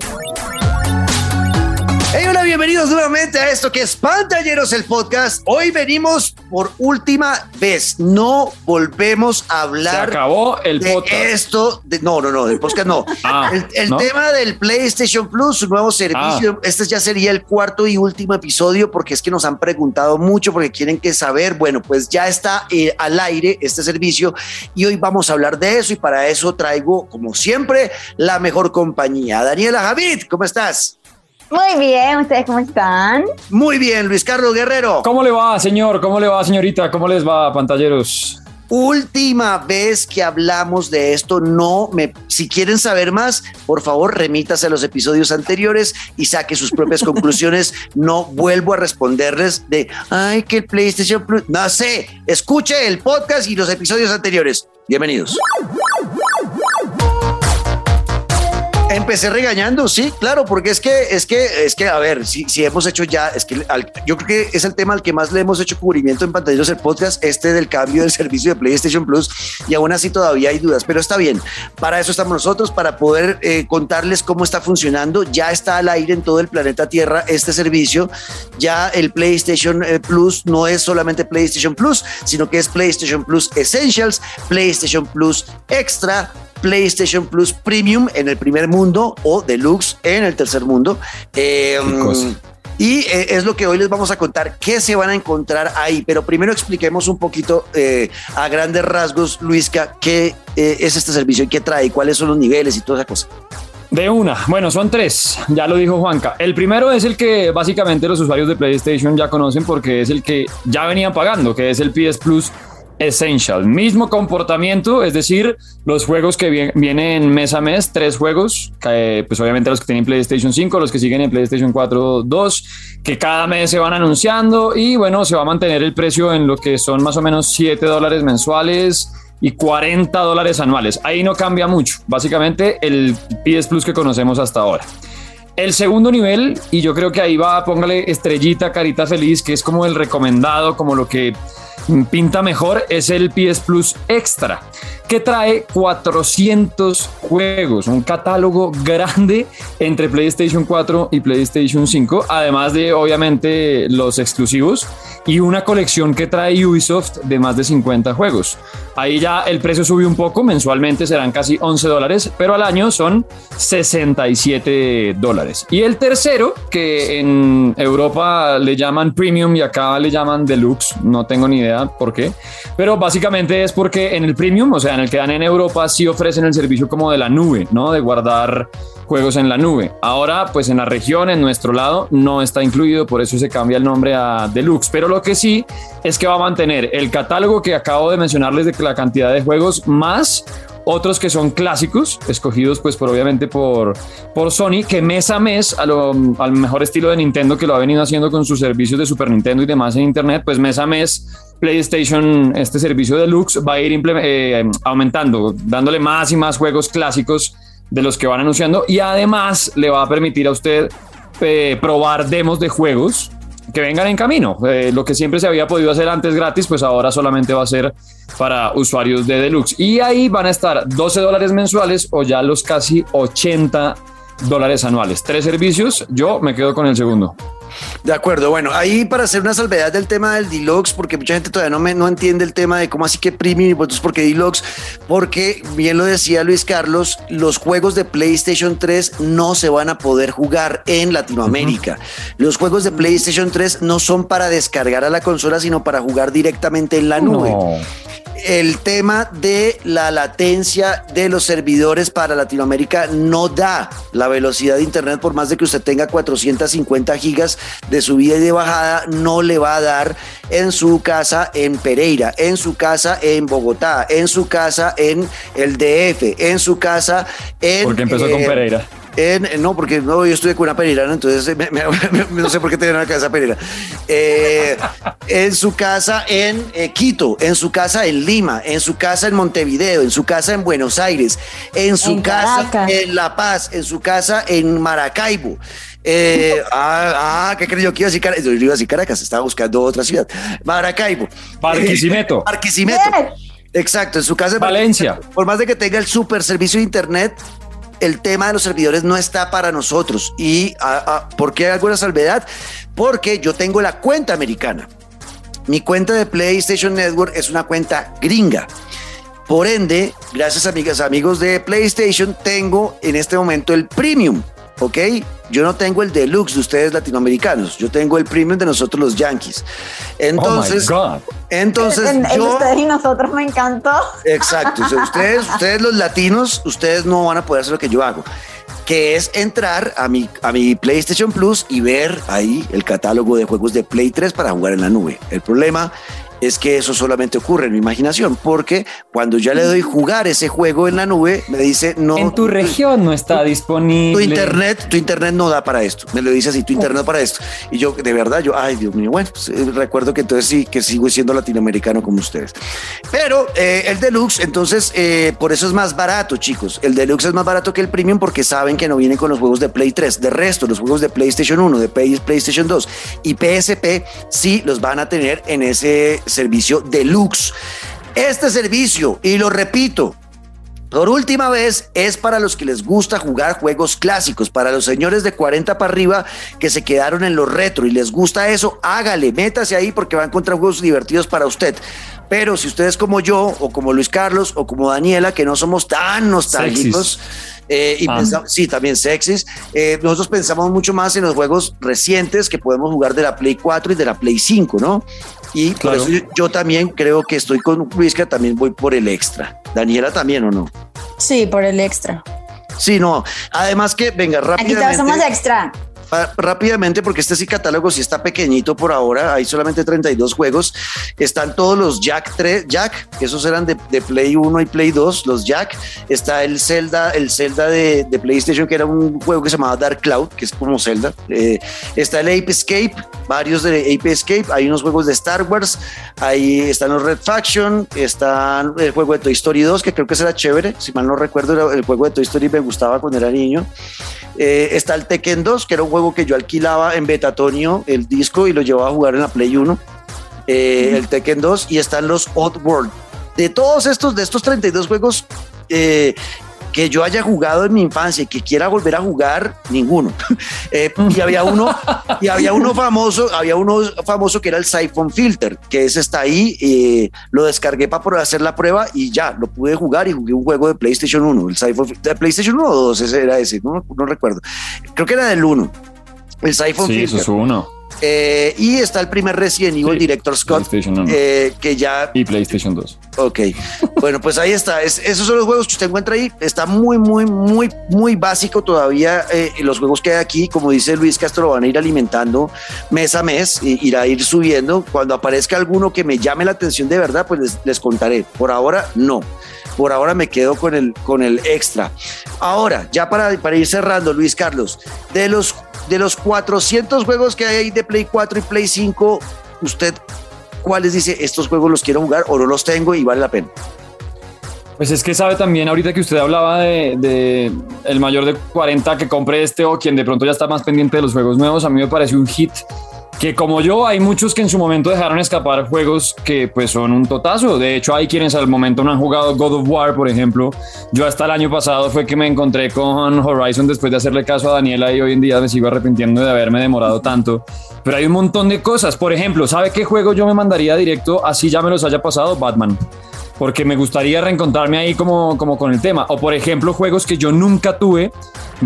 Thank you. Bienvenidos nuevamente a esto que es Pantalleros el podcast. Hoy venimos por última vez. No volvemos a hablar. Se acabó el de podcast. Esto, de- no, no, no, del podcast no. Ah, el el ¿no? tema del PlayStation Plus, su nuevo servicio. Este ya sería el cuarto y último episodio porque es que nos han preguntado mucho porque quieren que saber. Bueno, pues ya está eh, al aire este servicio y hoy vamos a hablar de eso y para eso traigo, como siempre, la mejor compañía. Daniela Javid, ¿cómo estás? Muy bien, ¿ustedes cómo están? Muy bien, Luis Carlos Guerrero. ¿Cómo le va, señor? ¿Cómo le va, señorita? ¿Cómo les va, pantalleros? Última vez que hablamos de esto, no me, si quieren saber más, por favor remítase a los episodios anteriores y saque sus propias conclusiones. No vuelvo a responderles de, ay, que el PlayStation Plus, no sé, escuche el podcast y los episodios anteriores. Bienvenidos. Empecé regañando, sí, claro, porque es que, es que, es que, a ver, si, hemos hecho ya, es que yo creo que es el tema al que más le hemos hecho cubrimiento en pantalleros el podcast, este del cambio del servicio de PlayStation Plus, y aún así todavía hay dudas, pero está bien. Para eso estamos nosotros, para poder eh, contarles cómo está funcionando. Ya está al aire en todo el planeta Tierra este servicio. Ya el PlayStation eh, Plus no es solamente PlayStation Plus, sino que es PlayStation Plus Essentials, PlayStation Plus Extra, PlayStation Plus Premium en el primer mundo o Deluxe en el tercer mundo. Eh, cosa. y eh, es lo que hoy les vamos a contar, qué se van a encontrar ahí. Pero primero expliquemos un poquito eh, a grandes rasgos, Luisca, qué eh, es este servicio y qué trae, cuáles son los niveles y toda esa cosa. De una. Bueno, son tres. Ya lo dijo Juanca. El primero es el que básicamente los usuarios de PlayStation ya conocen porque es el que ya venían pagando, que es el PS Plus Essential. Mismo comportamiento, es decir, los juegos que vi- vienen mes a mes, tres juegos, que, pues obviamente los que tienen PlayStation 5, los que siguen en PlayStation 4, 2, que cada mes se van anunciando y bueno, se va a mantener el precio en lo que son más o menos 7 dólares mensuales y 40 dólares anuales. Ahí no cambia mucho. Básicamente el PS Plus que conocemos hasta ahora. El segundo nivel, y yo creo que ahí va, póngale estrellita, carita feliz, que es como el recomendado, como lo que pinta mejor, es el PS Plus Extra, que trae 400 juegos, un catálogo grande entre PlayStation 4 y PlayStation 5, además de obviamente los exclusivos y una colección que trae Ubisoft de más de 50 juegos. Ahí ya el precio subió un poco, mensualmente serán casi 11 dólares, pero al año son 67 dólares. Y el tercero, que en Europa le llaman Premium y acá le llaman Deluxe, no tengo ni idea por qué, pero básicamente es porque en el Premium, o sea, en el que dan en Europa, sí ofrecen el servicio como de la nube, ¿no? De guardar juegos en la nube. Ahora, pues en la región, en nuestro lado, no está incluido, por eso se cambia el nombre a Deluxe. Pero lo que sí es que va a mantener el catálogo que acabo de mencionarles de la cantidad de juegos más otros que son clásicos, escogidos pues por obviamente por, por Sony, que mes a mes, a lo, al mejor estilo de Nintendo que lo ha venido haciendo con sus servicios de Super Nintendo y demás en Internet, pues mes a mes PlayStation, este servicio deluxe va a ir eh, aumentando, dándole más y más juegos clásicos de los que van anunciando y además le va a permitir a usted eh, probar demos de juegos que vengan en camino. Eh, lo que siempre se había podido hacer antes gratis, pues ahora solamente va a ser para usuarios de Deluxe. Y ahí van a estar 12 dólares mensuales o ya los casi 80 dólares anuales. Tres servicios, yo me quedo con el segundo. De acuerdo, bueno, ahí para hacer una salvedad del tema del Deluxe, porque mucha gente todavía no, me, no entiende el tema de cómo así que Premium y pues por qué Deluxe, porque bien lo decía Luis Carlos, los juegos de PlayStation 3 no se van a poder jugar en Latinoamérica. Los juegos de PlayStation 3 no son para descargar a la consola, sino para jugar directamente en la nube No. El tema de la latencia de los servidores para Latinoamérica no da la velocidad de internet por más de que usted tenga 450 gigas de subida y de bajada no le va a dar en su casa en Pereira, en su casa en Bogotá, en su casa en el DF, en su casa en Porque empezó con eh, Pereira. En- no, porque no, yo estuve con una pereirana, entonces me- me- me- no sé por qué tenía una casa pereira. Eh, en su casa en eh, Quito, en su casa en Lima, en su casa en Montevideo, en su casa en Buenos Aires, en su En casa Caracas. en La Paz, en su casa en Maracaibo. Eh, ah, ah, ¿qué creyó que iba a decir Caracas? Yo iba a decir Caracas, estaba buscando otra ciudad. Maracaibo. Barquisimeto. Barquisimeto. Exacto, en su casa en Valencia. Por más de que tenga el super servicio de internet, el tema de los servidores no está para nosotros. ¿Y por qué la salvedad? Porque yo tengo la cuenta americana. Mi cuenta de PlayStation Network es una cuenta gringa. Por ende, gracias amigas, amigos de PlayStation, tengo en este momento el premium. ¿Ok? Yo no tengo el deluxe de ustedes latinoamericanos, yo tengo el premium de nosotros los Yankees. Entonces, oh entonces yo, ustedes y nosotros me encantó. Exacto, ustedes, ustedes los latinos, ustedes no van a poder hacer lo que yo hago que es entrar a mi, a mi PlayStation Plus y ver ahí el catálogo de juegos de Play 3 para jugar en la nube. El problema es que eso solamente ocurre en mi imaginación, porque cuando ya le doy jugar ese juego en la nube, me dice no. En tu región no está disponible. Tu internet, tu internet no da para esto. Me lo dice así, tu internet no para esto. Y yo, de verdad, yo, ay, Dios mío, bueno, pues, eh, recuerdo que entonces sí, que sigo siendo latinoamericano como ustedes. Pero eh, el deluxe, entonces, eh, por eso es más barato, chicos. El deluxe es más barato que el premium porque saben que no vienen con los juegos de Play 3. De resto, los juegos de PlayStation 1, de PlayStation 2 y PSP sí los van a tener en ese servicio deluxe. Este servicio, y lo repito, por última vez, es para los que les gusta jugar juegos clásicos, para los señores de 40 para arriba que se quedaron en los retro y les gusta eso, hágale, métase ahí porque va a encontrar juegos divertidos para usted. Pero si ustedes como yo, o como Luis Carlos, o como Daniela, que no somos tan nostálgicos, eh, y ah. sí, también sexys, eh, nosotros pensamos mucho más en los juegos recientes que podemos jugar de la Play 4 y de la Play 5, ¿no? Y por eso yo, también creo que estoy con Luis, que también voy por el extra. Daniela también, ¿o no? Sí, por el extra. Sí, no. Además que, venga, rápidamente. Aquí somos extra rápidamente, porque este sí catálogo sí está pequeñito por ahora, hay solamente 32 juegos. Están todos los Jack 3, Jack, esos eran de, Play 1 y Play 2, los Jack. Está el Zelda, el Zelda de, PlayStation, que era un juego que se llamaba Dark Cloud, que es como Zelda. Eh, está el Ape Escape, varios de Ape Escape, hay unos juegos de Star Wars, ahí están los Red Faction, están el juego de Toy Story 2, que creo que será chévere, si mal no recuerdo, el juego de Toy Story me gustaba cuando era niño. Eh, está el Tekken 2, que era un juego que yo alquilaba en Betatonio, el disco, y lo llevaba a jugar en la Play 1. Eh, el Tekken 2 y están los Odd World. De todos estos, de estos 32 juegos, eh, que yo haya jugado en mi infancia y que quiera volver a jugar, ninguno. Eh, y había uno, y había uno famoso, había uno famoso que era el Siphon Filter, que ese está ahí, eh, lo descargué para hacer la prueba y ya, lo pude jugar y jugué un juego de PlayStation 1, el Siphon de PlayStation 1 o 2, ese era ese, no, no recuerdo. Creo que era del 1. El Siphon sí, Eso es uno. Eh, y está el primer Resident Evil Director Scott, eh, que ya... Y PlayStation 2. Ok, bueno, pues ahí está. esos son los juegos que usted encuentra ahí. Está muy, muy, muy, muy básico todavía. Eh, los juegos que hay aquí, como dice Luis Castro, lo van a ir alimentando mes a mes, e irá a ir subiendo. Cuando aparezca alguno que me llame la atención de verdad, pues les, les contaré. Por ahora, no. Por ahora me quedo con el, con el extra. Ahora, ya para, para ir cerrando, Luis Carlos, de los, de los 400 juegos que hay de Play 4 y Play 5, ¿usted cuáles dice estos juegos los quiero jugar o no los tengo y vale la pena? Pues es que sabe también ahorita que usted hablaba de, el mayor de 40 que compre este o quien de pronto ya está más pendiente de los juegos nuevos, a mí me parece un hit que como yo hay muchos que en su momento dejaron escapar juegos que pues son un totazo. De hecho hay quienes al momento no han jugado God of War, por ejemplo. Yo hasta el año pasado fue que me encontré con Horizon después de hacerle caso a Daniela y hoy en día me sigo arrepintiendo de haberme demorado tanto. Pero hay un montón de cosas. Por ejemplo, ¿sabe qué juego yo me mandaría directo así ya me los haya pasado? Batman porque me gustaría reencontrarme ahí como, como con el tema. O por ejemplo, juegos que yo nunca tuve,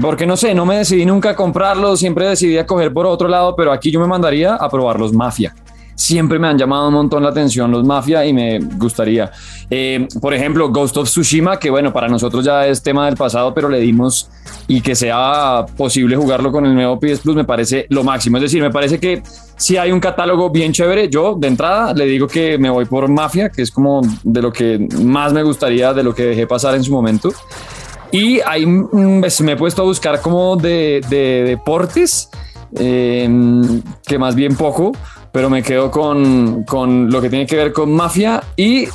porque no sé, no me decidí nunca a comprarlos, siempre decidí a coger por otro lado, pero aquí yo me mandaría a probar los Mafia siempre me han llamado un montón la atención los Mafia y me gustaría. Eh, por ejemplo, Ghost of Tsushima, que bueno, para nosotros ya es tema del pasado, pero le dimos y que sea posible jugarlo con el nuevo PS Plus me parece lo máximo. Es decir, me parece que si hay un catálogo bien chévere, yo de entrada le digo que me voy por Mafia, que es como de lo que más me gustaría, de lo que dejé pasar en su momento. Y ahí mm, pues, me he puesto a buscar como de, deportes, eh, que más bien poco, pero me quedo con, con lo que tiene que ver con mafia y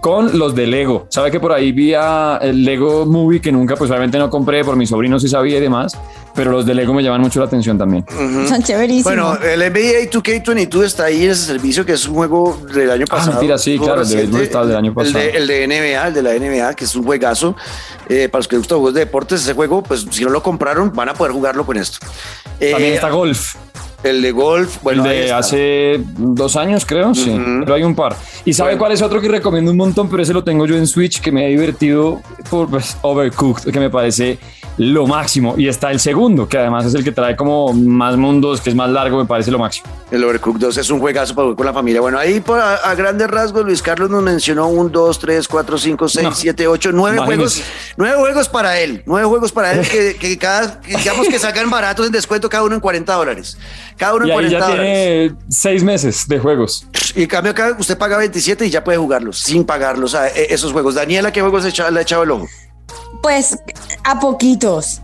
con los de Lego. Sabe que por ahí vi el Lego Movie que nunca, pues obviamente no compré por mis sobrinos y sabía y demás, pero los de Lego me llaman mucho la atención también. Son chéverísimos. Bueno, el NBA 2K22 está ahí en ese servicio que es un juego del año Ah, pasado. mentira, sí, claro, el de béisbol está del año el pasado. de- El de, NBA, el de la NBA, que es un juegazo. Eh, para los que les gustan juegos de deportes, ese juego, pues si no lo compraron, van a poder jugarlo con esto. Eh, También está Golf, El de golf, bueno, el de hace dos años, creo, sí, pero hay un par. ¿Y sabe Bueno. cuál es otro que recomiendo un montón? Pero ese lo tengo yo en Switch, que me ha divertido por pues, Overcooked, que me parece lo máximo. Y está el segundo, que además es el que trae como más mundos, que es más largo, me parece lo máximo. El Overcooked 2 es un juegazo para jugar con la familia. Bueno, ahí por, a, a grandes rasgos, Luis Carlos nos mencionó un, dos, tres, cuatro, cinco, seis, No. siete, ocho, nueve juegos. Nueve juegos para él. Nueve juegos para él que, que cada, digamos que sacan baratos en descuento cada uno en 40 dólares. Cada uno Y en ahí 40 ya dólares. tiene seis meses de juegos. Y en cambio acá usted paga 27 y ya puede jugarlos sin pagarlos. Sea, e- esos juegos. Daniela, ¿qué juegos le ha echado el ojo? Pues a poquitos.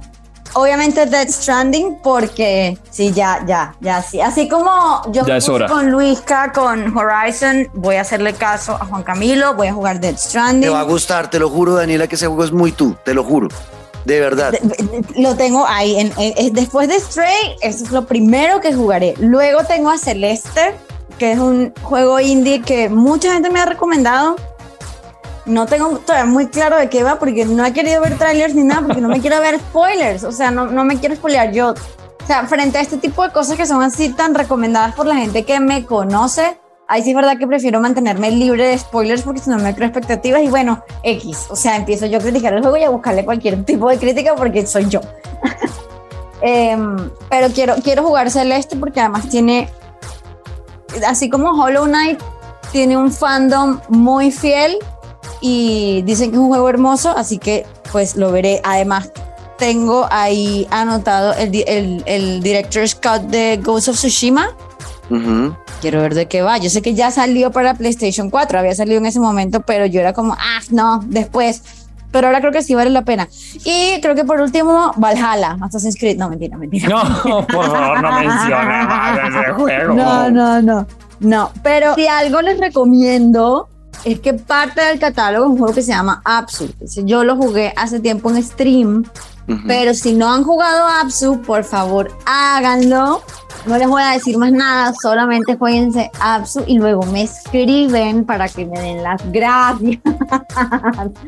Obviamente Dead Stranding porque sí, ya, ya, ya, sí. Así como yo Ya es hora. con Luisca, con Horizon, voy a hacerle caso a Juan Camilo, voy a jugar Dead Te Stranding. va a gustar, te lo juro, Daniela, que ese juego es muy tú, te lo juro. De verdad. Lo tengo ahí. después de Stray, eso es lo primero que jugaré. Luego tengo a Celeste, que es un juego indie que mucha gente me ha recomendado. No tengo todavía muy claro de qué va porque no he querido ver trailers ni nada porque no me quiero ver spoilers. O sea, no, no me quiero spoilear yo. O sea, frente a este tipo de cosas que son así tan recomendadas por la gente que me conoce, ahí sí es verdad que prefiero mantenerme libre de spoilers porque si no me creo expectativas y bueno, X. O sea, empiezo yo a criticar el juego y a buscarle cualquier tipo de crítica porque soy yo. Em, pero quiero, quiero jugar Celeste porque además tiene, así como Hollow Knight, tiene un fandom muy fiel y dicen que es un juego hermoso, así que pues lo veré. Además, tengo ahí anotado el, el, el director's de Ghost of Tsushima. Ujú. Quiero ver de qué va. Yo sé que ya salió para PlayStation 4, había salido en ese momento, pero yo era como, ah, no, después. Pero ahora creo que sí vale la pena. Y creo que por último, Valhalla, Assassin's Creed. No, mentira, mentira. No, por favor, no mencione más ese juego. No, no, no. No, pero si algo les recomiendo es que parte del catálogo es un juego que se llama Absu. Yo lo jugué hace tiempo en stream, pero si no han jugado Absu, por favor háganlo. No les voy a decir más nada, solamente jueguense Absu y luego me escriben para que me den las gracias.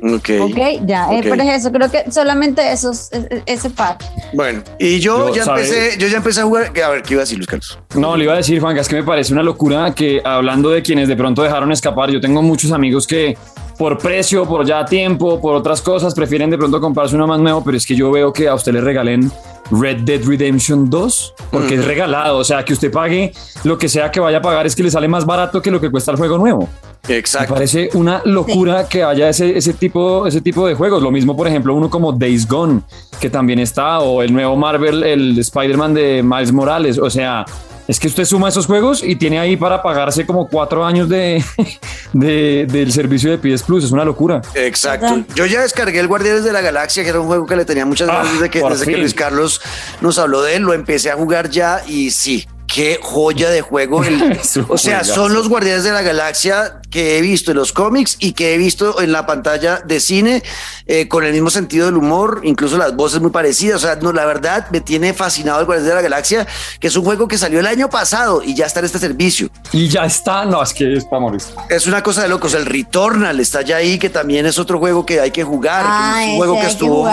Ok. Ok, ya, eh, Ok. pero es eso, creo que solamente esos, ese par. Bueno, y yo, Yo, ya empecé, yo ya empecé a jugar. A ver, ¿qué iba a decir Luis Carlos? No, le iba a decir, Juan, que es que me parece una locura que hablando de quienes de pronto dejaron escapar, yo tengo muchos amigos que por precio, por ya tiempo, por otras cosas, prefieren de pronto comprarse uno más nuevo, pero es que yo veo que a usted le regalen Red Dead Redemption 2, porque es regalado, o sea, que usted pague lo que sea que vaya a pagar, es que le sale más barato que lo que cuesta el juego nuevo. Me Exacto. parece una locura que haya ese, ese, tipo, ese tipo de juegos. Lo mismo, por ejemplo, uno como Days Gone, que también está, o el nuevo Marvel, el Spider-Man de Miles Morales. O sea, es que usted suma esos juegos y tiene ahí para pagarse como cuatro años de, de- del servicio de PS Plus. Es una locura. Exacto. Yo ya descargué el Guardianes de la Galaxia, que era un juego que le tenía muchas Ah, ganas desde, que, por desde que. Luis Carlos nos habló de él. Lo empecé a jugar ya y sí. Qué joya de juego. El- o sea, son los Guardianes de la Galaxia que he visto en los cómics y que he visto en la pantalla de cine eh, con el mismo sentido del humor, incluso las voces muy parecidas. O sea, no, la verdad me tiene fascinado el Guardianes de la Galaxia, que es un juego que salió el año pasado y ya está en este servicio. Y ya está. No, es que es para morir. Es una cosa de locos. El Returnal está ya ahí, que también es otro juego que hay que jugar. Ah, que es un juego que hay que estuvo,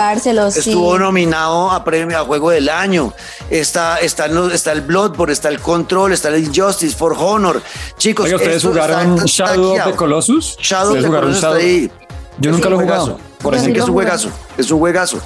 sí. estuvo nominado a premio a juego del año. Está, está, está el Bloodborne, está el Control, está el Injustice, For Honor. Chicos, ¿ustedes jugaron está Shadow of the. Colossus? Shadow of ¿Ustedes the Colossus está Shadow? ahí. Yo Es nunca un lo he juegazo. jugado. Por eso que es un juegazo, es un juegazo.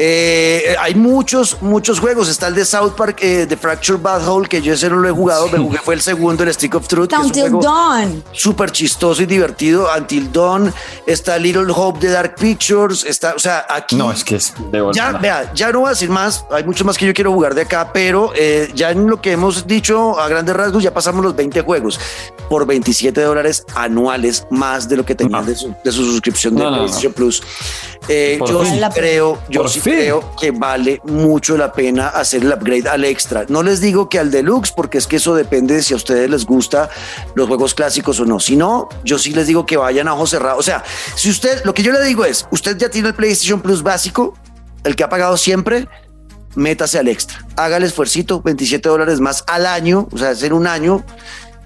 Eh, hay muchos, muchos juegos. Está el de South Park, eh, de Fracture Bad Hole, que yo ese no lo he jugado, me jugué, fue el segundo, el Stick of Truth. que es un Until juego- Dawn. súper chistoso y divertido. Until Dawn, está Little Hope de Dark Pictures, está, o sea, aquí. No, es que es de Ya, vea, ya no voy a decir más, hay mucho más que yo quiero jugar de acá, pero eh, ya en lo que hemos dicho a grandes rasgos, ya pasamos los 20 juegos por 27 dólares anuales, más de lo que tenían No. de, su, de su suscripción de No, no, no. PlayStation Plus. Eh, yo sí creo, yo sí creo que vale mucho la pena hacer el upgrade al extra. No les digo que al deluxe, porque es que eso depende de si a ustedes les gusta los juegos clásicos o no. Si no, yo sí les digo que vayan a ojos cerrados. O sea, si usted, lo que yo le digo es, usted ya tiene el PlayStation Plus básico, el que ha pagado siempre, métase al extra. Haga el esfuercito, 27 dólares más al año, o sea, hacer un año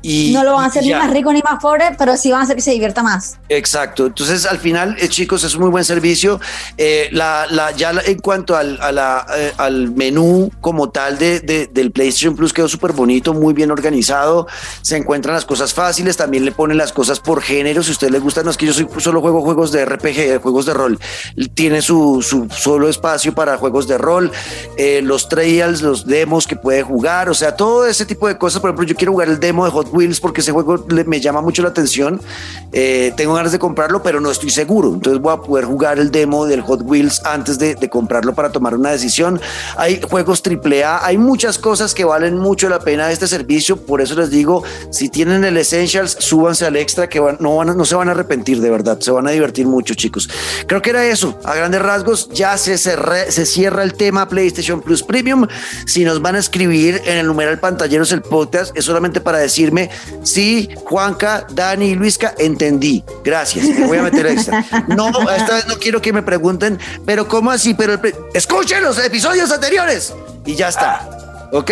no lo van a hacer ni más rico ni más pobre, pero sí van a hacer que se divierta más. Exacto. Entonces, al final, eh, chicos, es un muy buen servicio. Eh, la, la, ya en cuanto al, a la, eh, al menú como tal de, del PlayStation Plus quedó súper bonito, muy bien organizado. Se encuentran las cosas fáciles. También le ponen las cosas por género. Si a usted le gusta, no es que yo soy, solo juego juegos de RPG, juegos de rol. Tiene su, su solo espacio para juegos de rol, los trials, los demos que puede jugar. O sea, todo ese tipo de cosas. Por ejemplo, yo quiero jugar el demo de Hot Wheels porque ese juego me llama mucho la atención. Eh, tengo ganas de comprarlo, pero no estoy seguro. Entonces voy a poder jugar el demo del Hot Wheels antes de, comprarlo para tomar una decisión. Hay juegos AAA, hay muchas cosas que valen mucho la pena de este servicio. Por eso les digo, si tienen el Essentials, súbanse al extra que no, van no se van a arrepentir de verdad. Se van a divertir mucho, chicos. Creo que era eso. A grandes rasgos, ya se, se cierra el tema PlayStation Plus Premium. Si nos van a escribir en el numeral pantalleros el podcast, es solamente para decirme Sí, Juanca, Dani y Luisca, entendí. Gracias. Me voy a meter extra. No, esta vez no quiero que me pregunten, pero ¿cómo así? Pero escuchen los episodios anteriores y ya está. ¿Ok?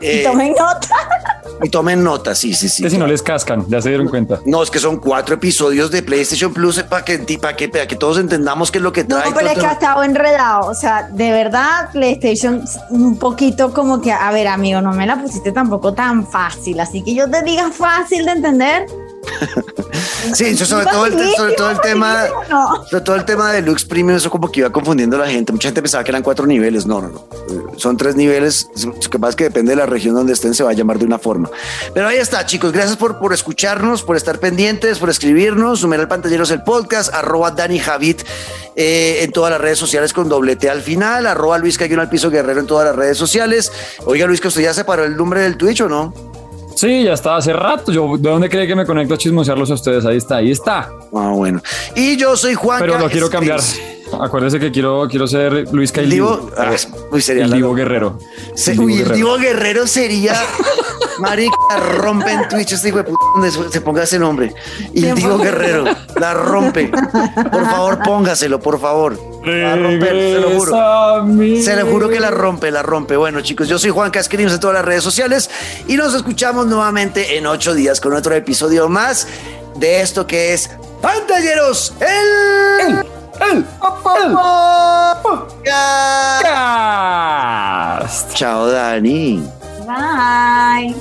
y tomen nota. Y tomen nota, sí, sí, sí. Que si no les cascan, ya se dieron cuenta. No, es que son cuatro episodios de PlayStation Plus eh, para que, para que, para que todos entendamos qué es lo que trae. No, pero es que ha estado enredado. O sea, de verdad, PlayStation un poquito como que, a ver, amigo, no me la pusiste tampoco tan fácil. Así que yo te diga fácil de entender. sí, sobre todo, el, sobre todo el tema, sobre todo el tema de Lux Premium, eso como que iba confundiendo a la gente. Mucha gente pensaba que eran cuatro niveles. No, no, no. Son tres niveles. Lo que pasa es que depende de la región donde estén, se va a llamar de una forma. Pero ahí está, chicos. Gracias por, por escucharnos, por estar pendientes, por escribirnos. Numeral Pantalleros el podcast, arroba Dani Javit eh, en todas las redes sociales con doblete al final, arroba Luis Cayón al piso guerrero en todas las redes sociales. Oiga, Luis, que usted ya separó el nombre del Twitch o no? Sí, ya está hace rato. Yo, ¿de dónde cree que me conecto a chismosearlos a ustedes? Ahí está, ahí está. Ah, bueno. Y yo soy Juan. Pero lo quiero cambiar. Acuérdese que quiero, quiero ser Luis Cailivo. Ah, sería el Divo Guerrero. el Divo Guerrero sería. Marica, rompe en Twitch este hijo de puta donde se ponga ese nombre. Y el Divo Guerrero la rompe. Por favor, póngaselo, por favor. La rompe, se lo juro. Se lo juro que la rompe, la rompe. Bueno, chicos, yo soy Juan Cascrims en todas las redes sociales y nos escuchamos nuevamente en ocho días con otro episodio más de esto que es Pantalleros, el. el. El, el, Chao, Dani. Bye.